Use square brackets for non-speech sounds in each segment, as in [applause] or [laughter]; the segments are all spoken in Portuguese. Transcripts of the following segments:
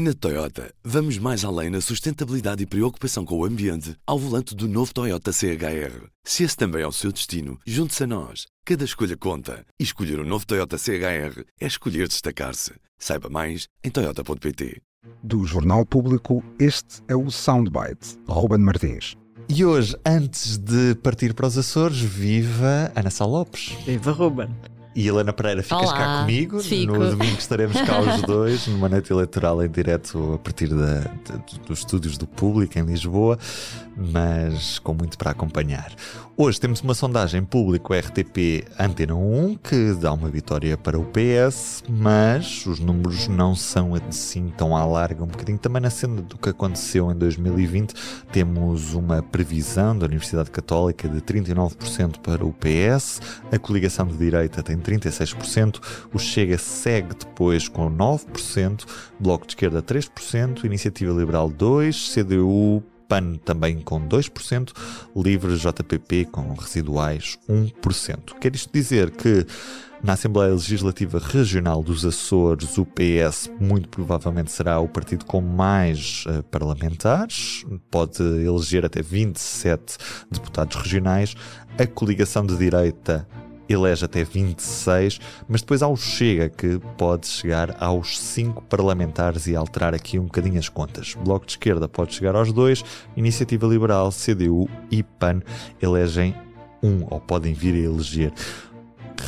Na Toyota, vamos mais além na sustentabilidade e preocupação com o ambiente ao volante do novo Toyota CHR. Se esse também é o seu destino, junte-se a nós. Cada escolha conta. E escolher o um novo Toyota CHR é escolher destacar-se. Saiba mais em Toyota.pt. Do Jornal Público, este é o Soundbite. Ruben Martins. E hoje, antes de partir para os Açores, viva Ana Sá Lopes. Viva Ruben. E Helena Pereira, ficas Olá, cá comigo. fico. No domingo estaremos cá os [laughs] dois, numa noite eleitoral em direto a partir da, de- dos estúdios do público em Lisboa, mas com muito para acompanhar. Hoje temos uma sondagem público RTP Antena 1 que dá uma vitória para o PS, mas os números não são assim tão à larga. Um bocadinho também na cena do que aconteceu em 2020, temos uma previsão da Universidade Católica de 39% para o PS, a coligação de direita tem 36%, o Chega segue depois com 9%, Bloco de Esquerda 3%, Iniciativa Liberal 2%, CDU PAN também com 2%, Livre JPP com residuais 1%. Quer isto dizer que na Assembleia Legislativa Regional dos Açores, o PS muito provavelmente será o partido com mais eh, parlamentares, pode eleger até 27 deputados regionais. A coligação de direita elege até 26, mas depois há o Chega que pode chegar aos 5 parlamentares e alterar aqui um bocadinho as contas. Bloco de Esquerda pode chegar aos 2, Iniciativa Liberal, CDU e PAN elegem um ou podem vir a eleger.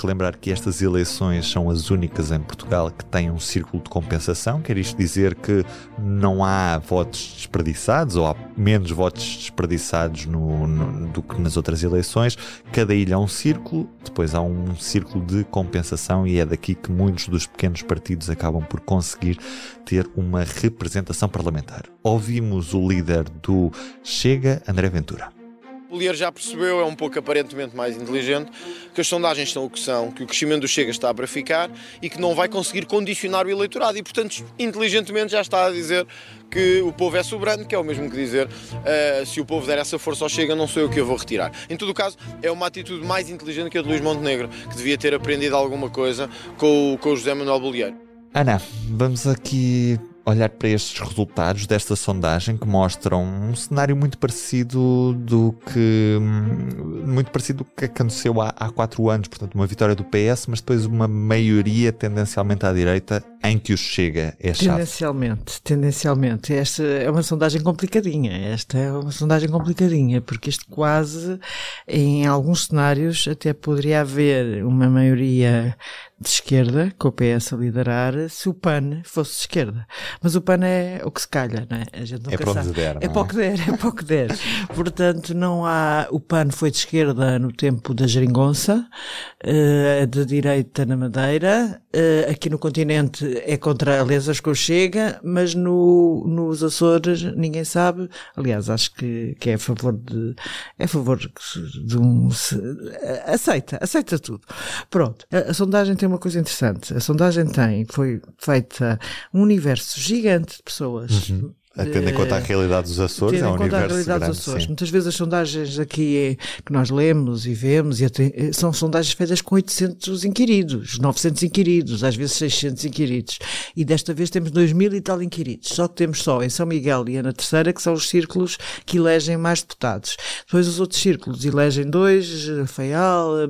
Relembrar que estas eleições são as únicas em Portugal que têm um círculo de compensação, quer isto dizer que não há votos desperdiçados ou há menos votos desperdiçados no- no- do que nas outras eleições. Cada ilha é um círculo, depois há um círculo de compensação e é daqui que muitos dos pequenos partidos acabam por conseguir ter uma representação parlamentar. Ouvimos o líder do Chega, André Ventura. O Lier já percebeu, é um pouco aparentemente mais inteligente, que as sondagens são o que são, que o crescimento do Chega está para ficar e que não vai conseguir condicionar o eleitorado. E, portanto, inteligentemente já está a dizer que o povo é soberano, que é o mesmo que dizer "Ah, se o povo der essa força ao Chega, não sou eu que eu vou retirar. Em todo o caso, é uma atitude mais inteligente que a de Luís Montenegro, que devia ter aprendido alguma coisa com o, com o José Manuel Bolieiro. Ana, vamos aqui olhar para estes resultados desta sondagem que mostram um cenário muito parecido do que hum, muito parecido do que aconteceu há, há quatro anos, portanto uma vitória do PS, mas depois uma maioria tendencialmente à direita em que o Chega é chave. Tendencialmente, tendencialmente. Esta é uma sondagem complicadinha. Esta é uma sondagem complicadinha, porque isto quase, em alguns cenários, até poderia haver uma maioria de esquerda, com o PS a liderar, se o PAN fosse de esquerda. Mas o PAN é o que se calha, não é? A gente nunca para onde sabe. der, É não para é? o que der, é para o que der. [laughs] Portanto, não há. O PAN foi de esquerda no tempo da geringonça, eh, de direita na Madeira, eh, aqui no continente é contra alianças com o Chega, mas no, nos Açores ninguém sabe. Aliás, acho que, que é a favor de. É a favor de um. se- aceita, aceita tudo. Pronto. A, a sondagem tem uma coisa interessante. A sondagem tem, foi feita um universo gigante de pessoas. Tendo em conta a realidade dos Açores, é Tendo um em conta a realidade grande, dos Açores. sim. Muitas vezes as sondagens aqui é- que nós lemos e vemos e até- eh, são sondagens feitas com 800 inquiridos, 900 inquiridos, às vezes 600 inquiridos. E desta vez temos 2000 e tal inquiridos. Só que temos só em São Miguel e na Terceira, que são os círculos que elegem mais deputados. Depois os outros círculos elegem dois, Faial, eh,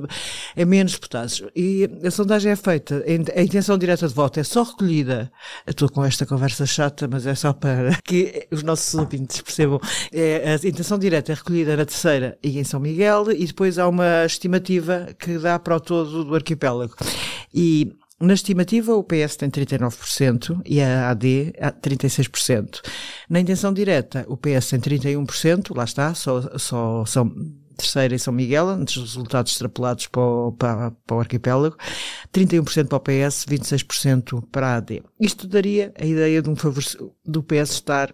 é menos deputados. E a sondagem é feita, a intenção direta de voto é só recolhida. Estou com esta conversa chata, mas é só para [laughs] que os nossos ouvintes percebam. É, a intenção direta é recolhida na Terceira e em São Miguel, e depois há uma estimativa que dá para o todo do arquipélago. E na estimativa, o PS tem 39% e a AD a 36%. Na intenção direta, o PS tem 31%, lá está, só, só são terceira em São Miguel, antes dos resultados extrapolados para o, para, para o arquipélago, 31% para o PS, 26% para a AD. Isto daria a ideia de um favorec- do PS estar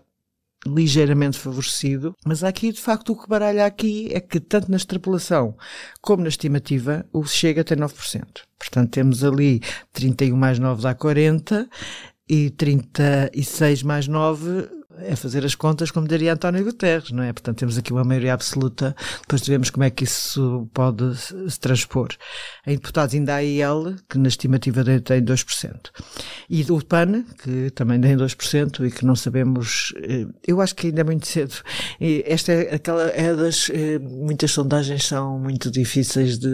ligeiramente favorecido, mas aqui de facto o que baralha aqui é que tanto na extrapolação como na estimativa o Chega tem 9%. Portanto temos ali 31 mais 9 dá 40 e 36 mais 9 é fazer as contas como diria António Guterres, não é? Portanto, temos aqui uma maioria absoluta, depois vemos como é que isso pode se transpor. Em deputados ainda há IL, que na estimativa tem 2%. E do PAN, que também tem 2% e que não sabemos, eh, eu acho que ainda é muito cedo. Esta é aquela, é das, eh, muitas sondagens são muito difíceis de,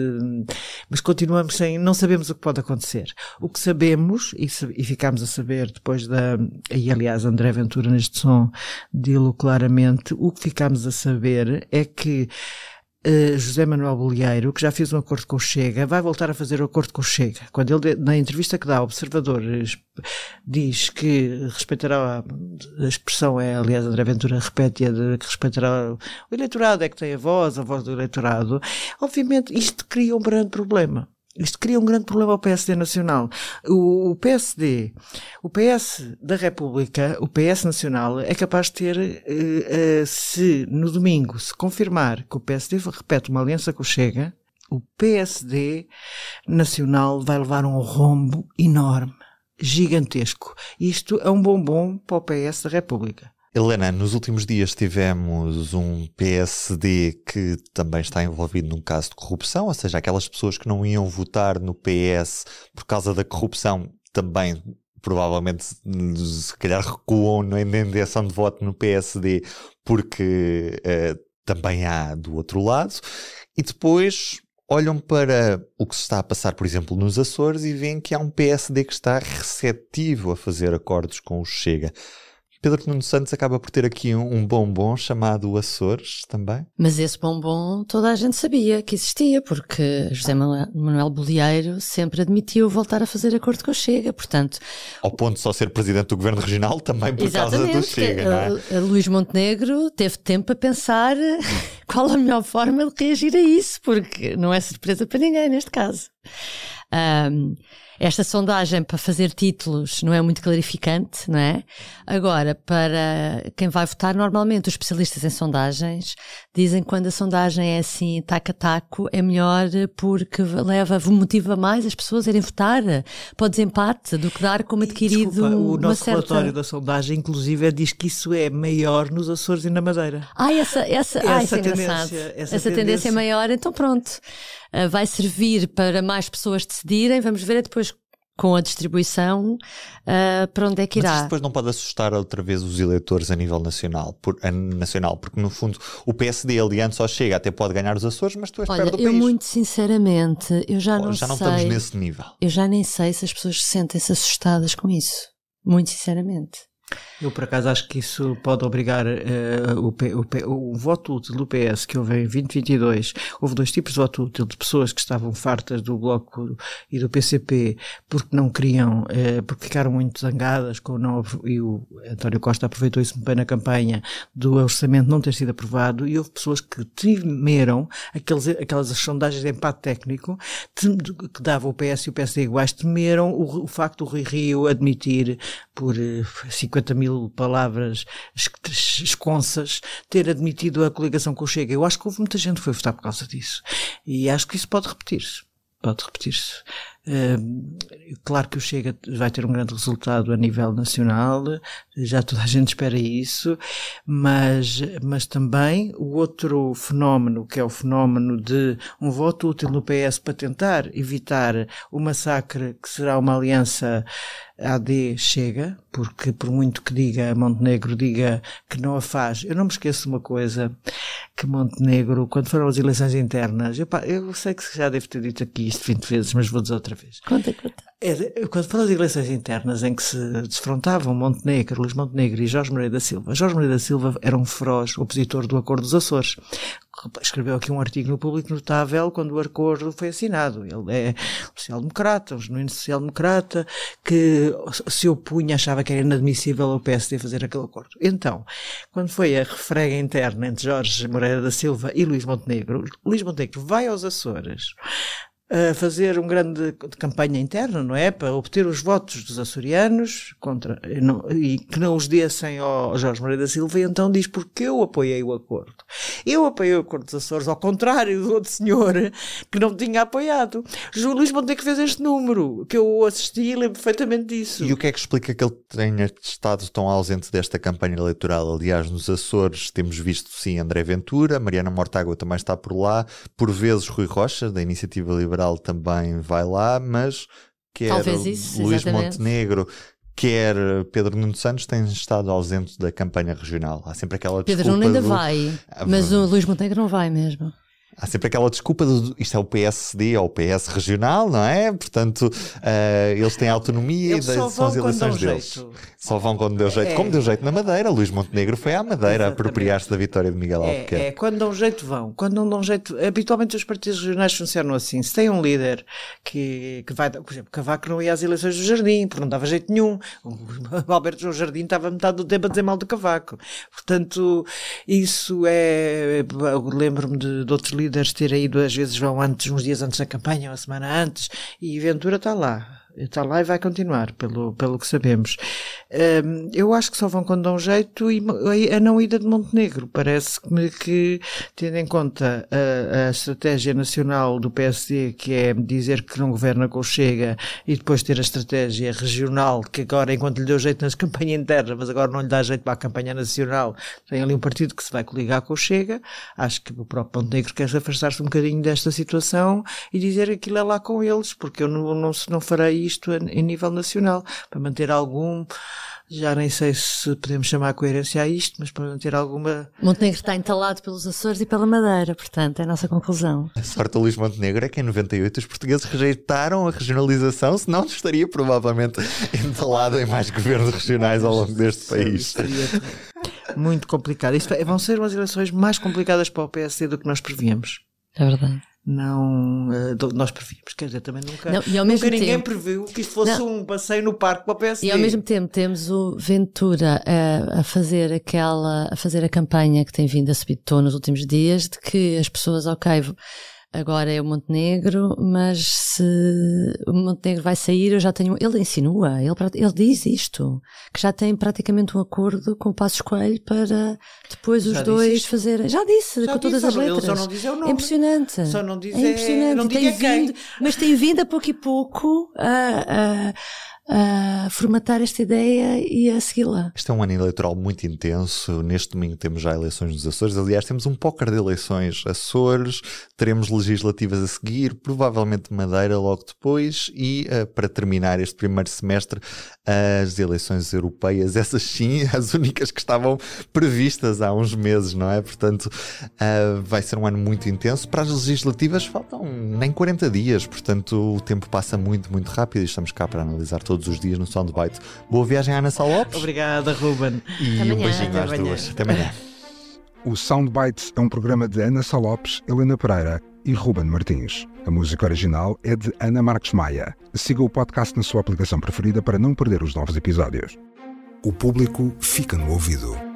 mas continuamos sem, não sabemos o que pode acontecer. O que sabemos, e, e ficámos a saber depois da, e aliás André Ventura neste som não dilo claramente, o que ficámos a saber é que Uh, José Manuel Bolieiro, que já fez um acordo com o Chega, vai voltar a fazer o um acordo com o Chega. Quando ele, na entrevista que dá ao Observador, diz que respeitará, a expressão é, aliás, André Ventura repete, é de, que respeitará o eleitorado, é que tem a voz, a voz do eleitorado. Obviamente, isto cria um grande problema. Isto cria um grande problema ao PSD Nacional. O, PSD, o PS da República, o PS Nacional, é capaz de ter, uh, uh, se no domingo se confirmar que o PSD repete uma aliança com o Chega, o PSD Nacional vai levar um rombo enorme, gigantesco. Isto é um bombom para o PS da República. Helena, nos últimos dias tivemos um PSD que também está envolvido num caso de corrupção, ou seja, aquelas pessoas que não iam votar no PS por causa da corrupção também provavelmente se calhar recuam na intenção de voto no PSD porque uh, também há do outro lado e depois olham para o que se está a passar, por exemplo, nos Açores e veem que há um PSD que está receptivo a fazer acordos com o Chega. Pedro Nuno Santos acaba por ter aqui um, um, bombom chamado Açores também. Mas esse bombom toda a gente sabia que existia, porque José Manuel Bolieiro sempre admitiu voltar a fazer acordo com o Chega, portanto... Ao ponto de só ser presidente do Governo Regional também por causa do Chega, não é? Luís Montenegro teve tempo a pensar [laughs] qual a melhor forma de reagir a isso, porque não é surpresa para ninguém neste caso. Um, esta sondagem para fazer títulos não é muito clarificante, não é? Agora, para quem vai votar, normalmente os especialistas em sondagens dizem que quando a sondagem é assim, taco a taco, é melhor porque leva, motiva mais as pessoas a irem votar para o desempate do que dar como adquirido. Desculpa, o nosso certa... relatório da sondagem, inclusive, diz que isso é maior nos Açores e na Madeira. Ah, essa, essa, essa, ah, isso é engraçado. Essa, essa tendência. tendência é maior, então pronto. Uh, vai servir para mais pessoas decidirem. Vamos ver depois com a distribuição uh, para onde é que irá. Mas depois não pode assustar outra vez os eleitores a nível nacional, por, a, nacional porque no fundo o PSD aliando só chega, até pode ganhar os Açores, mas tu és Olha, perto do eu país. muito sinceramente, eu já não já não sei, estamos nesse nível. Eu já nem sei se as pessoas sentem-se assustadas com isso. Muito sinceramente. Eu, por acaso, acho que isso pode obrigar uh, o, o, o, voto útil do PS que houve em 2022. Houve dois tipos de voto útil, de pessoas que estavam fartas do Bloco e do PCP porque não queriam, uh, porque ficaram muito zangadas com o novo, e o António Costa aproveitou isso bem na campanha, do orçamento não ter sido aprovado, e houve pessoas que temeram aqueles, aquelas sondagens de empate técnico que davam o PS e o PSD iguais, temeram o, o facto do Rui Rio admitir por uh, eh, 50 mil mil palavras esconsas, ter admitido a coligação com o Chega. Eu acho que houve muita gente que foi votar por causa disso. E acho que isso pode repetir-se. Pode repetir-se. Claro que o Chega vai ter um grande resultado a nível nacional, já toda a gente espera isso, mas, mas também o outro fenómeno, que é o fenómeno de um voto útil no PS para tentar evitar o massacre que será uma aliança AD chega, porque por muito que diga Montenegro, diga que não a faz. Eu não me esqueço de uma coisa, que Montenegro, quando foram as eleições internas, eu, eu sei que já devo ter dito aqui isto 20 vezes, mas vou dizer outra vez. Conta, conta. É, quando foram as eleições internas em que se desfrontavam Montenegro, Luís Montenegro e Jorge Moreira da Silva, Jorge Moreira da Silva era um feroz opositor do Acordo dos Açores. Escreveu aqui um artigo no Público Notável quando o acordo foi assinado. Ele é social-democrata, um genuíno social-democrata, que se opunha, achava que era inadmissível o PSD fazer aquele acordo. Então, quando foi a refrega interna entre Jorge Moreira da Silva e Luís Montenegro, Luís Montenegro vai aos Açores, a fazer um grande campanha interna, não é? Para obter os votos dos açorianos contra, e, não, e que não os dessem ao Jorge Moreira da Silva, e então diz porque eu apoiei o acordo. Eu apoiei o acordo dos Açores, ao contrário do outro senhor [laughs] que não tinha apoiado. Júlio Luís Montenegro fez este número, que eu assisti e lembro perfeitamente disso. E o que é que explica que ele tenha estado tão ausente desta campanha eleitoral? Aliás, nos Açores temos visto sim André Ventura, Mariana Mortágua também está por lá, por vezes Rui Rocha, da Iniciativa Liberal, também vai lá, mas quer isso, Luís exatamente. Montenegro, quer Pedro Nuno Santos, têm estado ausentes da campanha regional. Há sempre aquela Pedro Nuno ainda do- vai, Ah, mas o Luís Montenegro não vai mesmo. Há sempre aquela desculpa do isto é o PSD ou o PS regional, não é? Portanto, eh, eles têm autonomia Eles e só são as vão quando dão eleições deles. jeito. Só vão quando deu jeito. É. Como deu jeito na Madeira, Luís Montenegro foi à Madeira apropriar-se da vitória de Miguel Albuquerque. É, é, quando dão jeito vão. Quando não dão jeito, habitualmente os partidos regionais funcionam assim. Se tem um líder que, que vai, por exemplo, Cavaco não ia às eleições do Jardim, porque não dava jeito nenhum. O [laughs] Alberto João Jardim estava metade do tempo a dizer mal do Cavaco. Portanto, isso é. Lembro-me de, de outros líderes terem ido, às vezes vão antes, uns dias antes da campanha, uma semana antes, e Ventura está lá. Está lá e vai continuar, pelo, pelo que sabemos. Hum, eu acho que só vão quando dão jeito e a não ida de Montenegro. Parece-me que, tendo em conta a, a estratégia nacional do PSD, que é dizer que não governa com Chega, e depois ter a estratégia regional, que agora, enquanto lhe deu jeito na [laughs] campanha interna, mas agora não lhe dá jeito para a campanha nacional, tem ali um partido que se vai coligar com o Chega. Acho que o próprio Montenegro quer afastar-se um bocadinho desta situação e dizer aquilo é lá com eles, porque eu não, não, não farei isto a, em nível nacional, para manter algum, já nem sei se podemos chamar coerência a isto, mas para manter alguma. Montenegro está entalado pelos Açores e pela Madeira, portanto, é a nossa conclusão. A sorte do Luís Montenegro é que em 98 os portugueses rejeitaram a regionalização, senão estaria provavelmente entalado em mais governos regionais ao longo deste país. Seria muito complicado. Isto é, vão ser umas eleições mais complicadas para o PSD do que nós prevíamos. É verdade. Não, eh, do- nós prevíamos, quer dizer, também nunca, Não, e ao mesmo ninguém tempo- previu que isto fosse um passeio no parque para o PSD. E ao mesmo tempo temos o Ventura a, a fazer aquela, a fazer a campanha que tem vindo a subir de tom nos últimos dias de que as pessoas, ok, agora é o Montenegro, mas se o Montenegro vai sair, eu já tenho, ele insinua, ele, ele diz isto, que já tem praticamente um acordo com o Passo Coelho para depois os Já dois fazerem, já disse, Já com todas disse, as não- ele letras. só não diz é o nome. É impressionante. Só não diz é é- impressionante. não tem vindo, mas tem vindo a pouco e pouco a, a- a formatar esta ideia e a segui-la. Este é um ano eleitoral muito intenso. Neste domingo temos já eleições nos Açores. Aliás, temos um póquer de eleições Açores, teremos legislativas a seguir, provavelmente Madeira logo depois e, eh, para terminar este primeiro semestre, as eleições europeias. Essas sim, [laughs] as únicas que estavam previstas há uns meses, não é? Portanto, eh, vai ser um ano muito intenso. Para as legislativas faltam nem 40 dias, portanto, o tempo passa muito, muito rápido e estamos cá para analisar todos os dias no Soundbite. Boa viagem à Ana Sá Lopes. Obrigada, Ruben. E Até um amanhã. beijinho às amanhã. duas. Até amanhã. O Soundbites é um programa de Ana Salopes, Helena Pereira e Ruben Martins. A música original é de Ana Marques Maia. Siga o podcast na sua aplicação preferida para não perder os novos episódios. O público fica no ouvido.